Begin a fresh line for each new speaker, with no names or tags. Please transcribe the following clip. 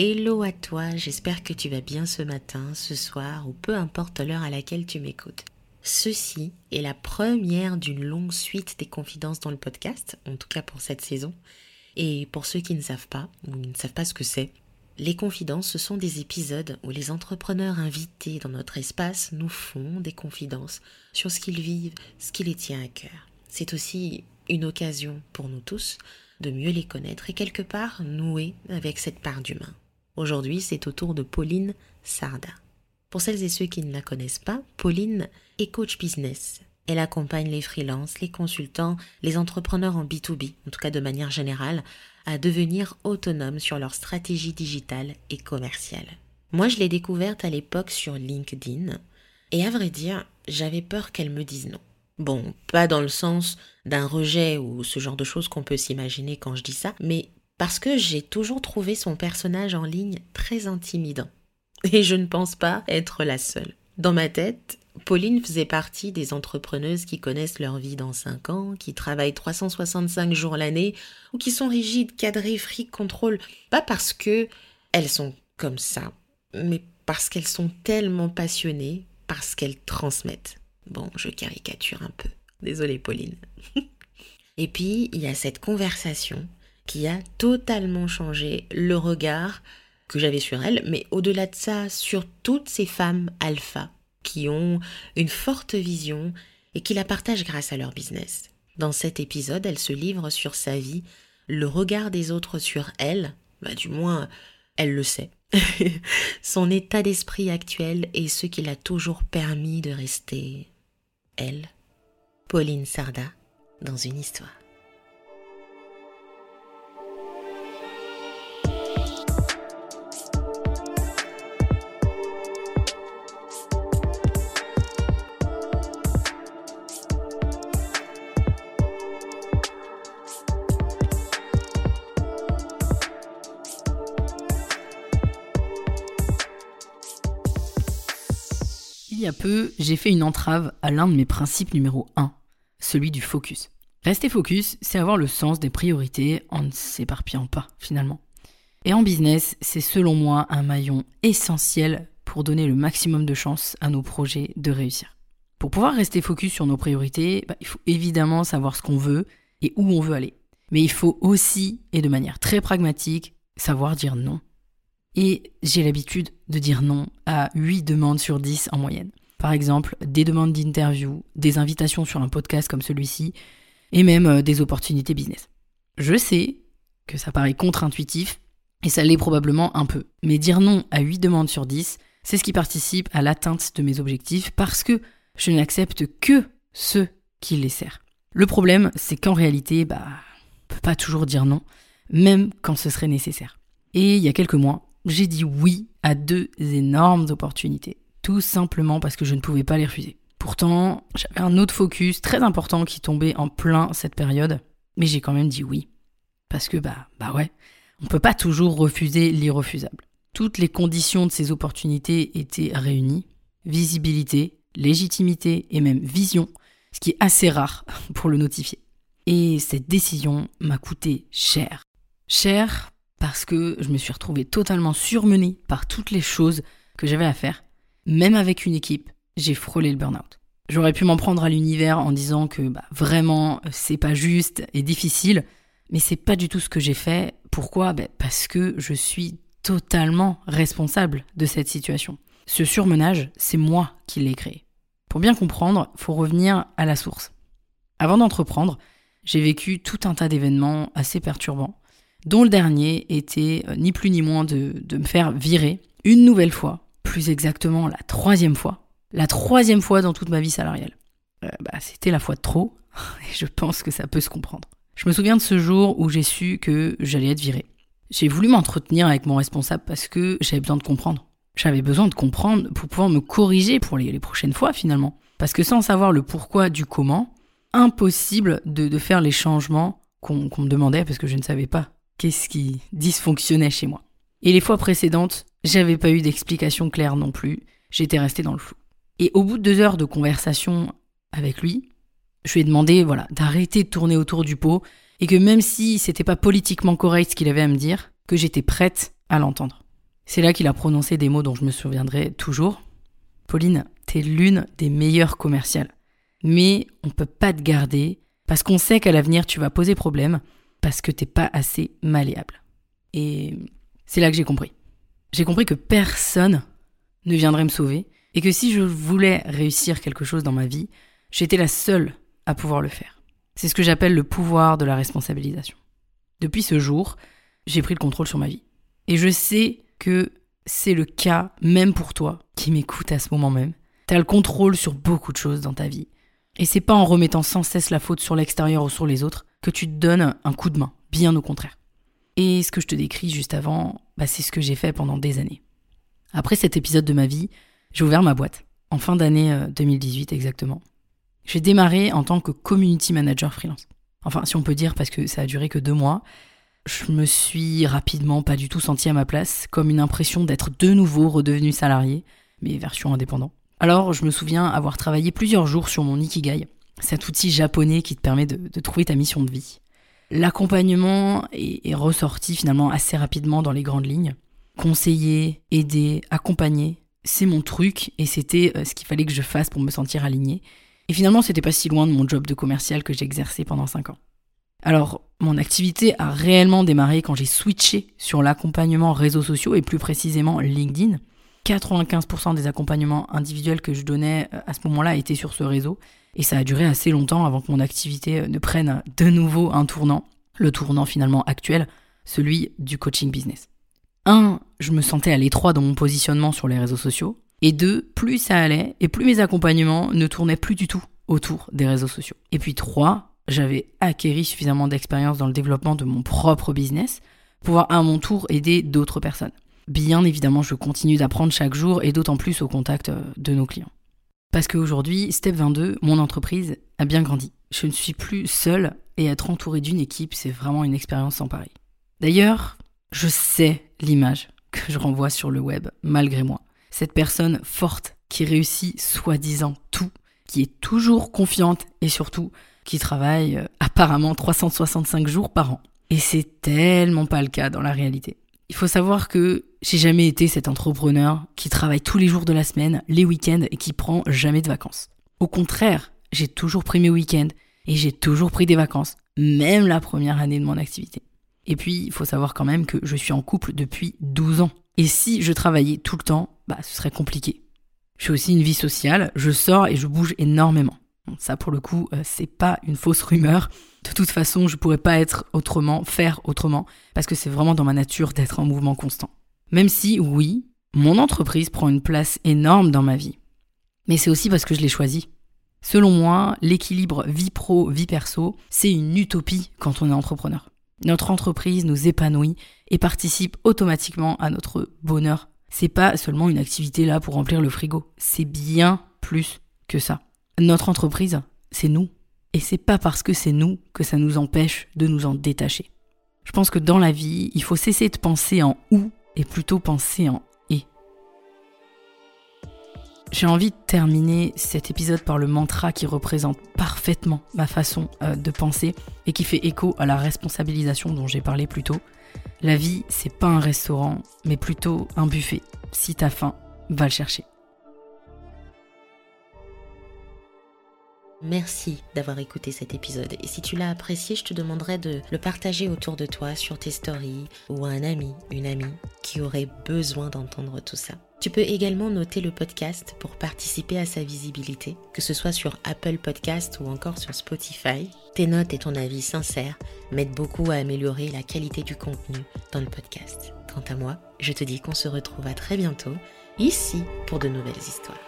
Hello à toi, j'espère que tu vas bien ce matin, ce soir ou peu importe l'heure à laquelle tu m'écoutes. Ceci est la première d'une longue suite des confidences dans le podcast, en tout cas pour cette saison. Et pour ceux qui ne savent pas, ou ne savent pas ce que c'est, les confidences, ce sont des épisodes où les entrepreneurs invités dans notre espace nous font des confidences sur ce qu'ils vivent, ce qui les tient à cœur. C'est aussi une occasion pour nous tous de mieux les connaître et quelque part nouer avec cette part d'humain. Aujourd'hui, c'est au tour de Pauline Sarda. Pour celles et ceux qui ne la connaissent pas, Pauline est coach business. Elle accompagne les freelances, les consultants, les entrepreneurs en B2B, en tout cas de manière générale, à devenir autonomes sur leur stratégie digitale et commerciale. Moi, je l'ai découverte à l'époque sur LinkedIn, et à vrai dire, j'avais peur qu'elle me dise non. Bon, pas dans le sens d'un rejet ou ce genre de choses qu'on peut s'imaginer quand je dis ça, mais parce que j'ai toujours trouvé son personnage en ligne très intimidant. Et je ne pense pas être la seule. Dans ma tête, Pauline faisait partie des entrepreneuses qui connaissent leur vie dans 5 ans, qui travaillent 365 jours l'année, ou qui sont rigides, cadrées, fric, contrôle. Pas parce que elles sont comme ça, mais parce qu'elles sont tellement passionnées, parce qu'elles transmettent. Bon, je caricature un peu. Désolée, Pauline. Et puis, il y a cette conversation qui a totalement changé le regard que j'avais sur elle, mais au-delà de ça, sur toutes ces femmes alpha qui ont une forte vision et qui la partagent grâce à leur business. Dans cet épisode, elle se livre sur sa vie, le regard des autres sur elle, bah du moins, elle le sait. Son état d'esprit actuel et ce qui l'a toujours permis de rester elle, Pauline Sarda, dans une histoire.
Il y a peu, j'ai fait une entrave à l'un de mes principes numéro 1, celui du focus. Rester focus, c'est avoir le sens des priorités en ne s'éparpillant pas, finalement. Et en business, c'est selon moi un maillon essentiel pour donner le maximum de chances à nos projets de réussir. Pour pouvoir rester focus sur nos priorités, bah, il faut évidemment savoir ce qu'on veut et où on veut aller. Mais il faut aussi, et de manière très pragmatique, savoir dire non. Et j'ai l'habitude de dire non à 8 demandes sur 10 en moyenne. Par exemple, des demandes d'interview, des invitations sur un podcast comme celui-ci, et même euh, des opportunités business. Je sais que ça paraît contre-intuitif, et ça l'est probablement un peu. Mais dire non à 8 demandes sur 10, c'est ce qui participe à l'atteinte de mes objectifs parce que je n'accepte que ceux qui les servent. Le problème, c'est qu'en réalité, bah, on peut pas toujours dire non, même quand ce serait nécessaire. Et il y a quelques mois, j'ai dit oui à deux énormes opportunités, tout simplement parce que je ne pouvais pas les refuser. Pourtant, j'avais un autre focus très important qui tombait en plein cette période, mais j'ai quand même dit oui. Parce que bah bah ouais, on peut pas toujours refuser l'irrefusable. Toutes les conditions de ces opportunités étaient réunies, visibilité, légitimité et même vision, ce qui est assez rare pour le notifier. Et cette décision m'a coûté cher. Cher parce que je me suis retrouvée totalement surmenée par toutes les choses que j'avais à faire. Même avec une équipe, j'ai frôlé le burn-out. J'aurais pu m'en prendre à l'univers en disant que bah, vraiment c'est pas juste et difficile, mais c'est pas du tout ce que j'ai fait. Pourquoi? Bah, Parce que je suis totalement responsable de cette situation. Ce surmenage, c'est moi qui l'ai créé. Pour bien comprendre, faut revenir à la source. Avant d'entreprendre, j'ai vécu tout un tas d'événements assez perturbants dont le dernier était euh, ni plus ni moins de, me faire virer une nouvelle fois, plus exactement la troisième fois, la troisième fois dans toute ma vie salariale. Euh, bah, c'était la fois de trop, et je pense que ça peut se comprendre. Je me souviens de ce jour où j'ai su que j'allais être viré. J'ai voulu m'entretenir avec mon responsable parce que j'avais besoin de comprendre. J'avais besoin de comprendre pour pouvoir me corriger pour les, prochaines fois finalement. Parce que sans savoir le pourquoi du comment, impossible de, faire les changements qu'on me demandait parce que je ne savais pas qu'est-ce qui dysfonctionnait chez moi. Et les fois précédentes, j'avais pas eu d'explication claire non plus, j'étais restée dans le flou. Et au bout de deux heures de conversation avec lui, je lui ai demandé voilà, d'arrêter de tourner autour du pot et que même si c'était pas politiquement correct ce qu'il avait à me dire, que j'étais prête à l'entendre. C'est là qu'il a prononcé des mots dont je me souviendrai toujours. Pauline, t'es l'une des meilleures commerciales. Mais on peut pas te garder parce qu'on sait qu'à l'avenir tu vas poser problème parce que t'es pas assez malléable. Et c'est là que j'ai compris. J'ai compris que personne ne viendrait me sauver et que si je voulais réussir quelque chose dans ma vie, j'étais la seule à pouvoir le faire. C'est ce que j'appelle le pouvoir de la responsabilisation. Depuis ce jour, j'ai pris le contrôle sur ma vie. Et je sais que c'est le cas même pour toi qui m'écoute à ce moment même. Tu as le contrôle sur beaucoup de choses dans ta vie. Et c'est pas en remettant sans cesse la faute sur l'extérieur ou sur les autres que tu te donnes un coup de main, bien au contraire. Et ce que je te décris juste avant, bah c'est ce que j'ai fait pendant des années. Après cet épisode de ma vie, j'ai ouvert ma boîte, en fin d'année 2018 euh, exactement. J'ai démarré en tant que community manager freelance. Enfin, si on peut dire, parce que ça a duré que deux mois. Je me suis rapidement pas du tout senti à ma place, comme une impression d'être de nouveau redevenu salarié, mais version indépendant. Alors, je me souviens avoir travaillé plusieurs jours sur mon Ikigai, cet outil japonais qui te permet de, trouver ta mission de vie. L'accompagnement est, ressorti finalement assez rapidement dans les grandes lignes. Conseiller, aider, accompagner, c'est mon truc et c'était euh, ce qu'il fallait que je fasse pour me sentir aligné. Et finalement, c'était pas si loin de mon job de commercial que j'exerçais pendant 5 ans. Alors, mon activité a réellement démarré quand j'ai switché sur l'accompagnement réseaux sociaux et plus précisément LinkedIn. 95% des accompagnements individuels que je donnais euh, à ce moment-là étaient sur ce réseau. Et ça a duré assez longtemps avant que mon activité euh, ne prenne de nouveau un tournant. Le tournant finalement actuel, celui du coaching business. Un, je me sentais à l'étroit dans mon positionnement sur les réseaux sociaux. Et deux, plus ça allait et plus mes accompagnements ne tournaient plus du tout autour des réseaux sociaux. Et puis trois, j'avais acquéri suffisamment d'expérience dans le développement de mon propre business pour pouvoir à mon tour aider d'autres personnes. Bien évidemment, je continue d'apprendre chaque jour et d'autant plus au contact euh, de nos clients. Parce qu'aujourd'hui, Step 22, mon entreprise, a bien grandi. Je ne suis plus seule et être entourée d'une équipe, c'est vraiment une expérience sans pareil. D'ailleurs, je sais l'image que je renvoie sur le web, malgré moi. Cette personne forte qui réussit soi-disant tout, qui est toujours confiante et surtout qui travaille euh, apparemment 365 jours par an. Et c'est tellement pas le cas dans la réalité. Il faut savoir que j'ai jamais été cet entrepreneur qui travaille tous les jours de la semaine, les week-ends et qui prend jamais de vacances. Au contraire, j'ai toujours pris mes week-ends et j'ai toujours pris des vacances, même la première année de mon activité. Et puis, il faut savoir quand même que je suis en couple depuis 12 ans. Et si je travaillais tout le temps, bah, ce serait compliqué. J'ai aussi une vie sociale, je sors et je bouge énormément. Ça, pour le coup, euh, c'est pas une fausse rumeur. De toute façon, je pourrais pas être autrement, faire autrement, parce que c'est vraiment dans ma nature d'être en mouvement constant. Même si, oui, mon entreprise prend une place énorme dans ma vie. Mais c'est aussi parce que je l'ai choisi. Selon moi, l'équilibre vie pro, vie perso, c'est une utopie quand on est entrepreneur. Notre entreprise nous épanouit et participe automatiquement à notre bonheur. C'est pas seulement une activité là pour remplir le frigo, c'est bien plus que ça. Notre entreprise, c'est nous. Et c'est pas parce que c'est nous que ça nous empêche de nous en détacher. Je pense que dans la vie, il faut cesser de penser en ou et plutôt penser en et. J'ai envie de terminer cet épisode par le mantra qui représente parfaitement ma façon euh, de penser et qui fait écho à la responsabilisation dont j'ai parlé plus tôt. La vie, c'est pas un restaurant, mais plutôt un buffet. Si t'as faim, va le chercher.
Merci d'avoir écouté cet épisode et si tu l'as apprécié, je te demanderai de le partager autour de toi sur tes stories ou à un ami, une amie qui aurait besoin d'entendre tout ça. Tu peux également noter le podcast pour participer à sa visibilité, que ce soit sur Apple Podcast ou encore sur Spotify. Tes notes et ton avis sincère m'aident beaucoup à améliorer la qualité du contenu dans le podcast. Quant à moi, je te dis qu'on se retrouve à très bientôt ici pour de nouvelles histoires.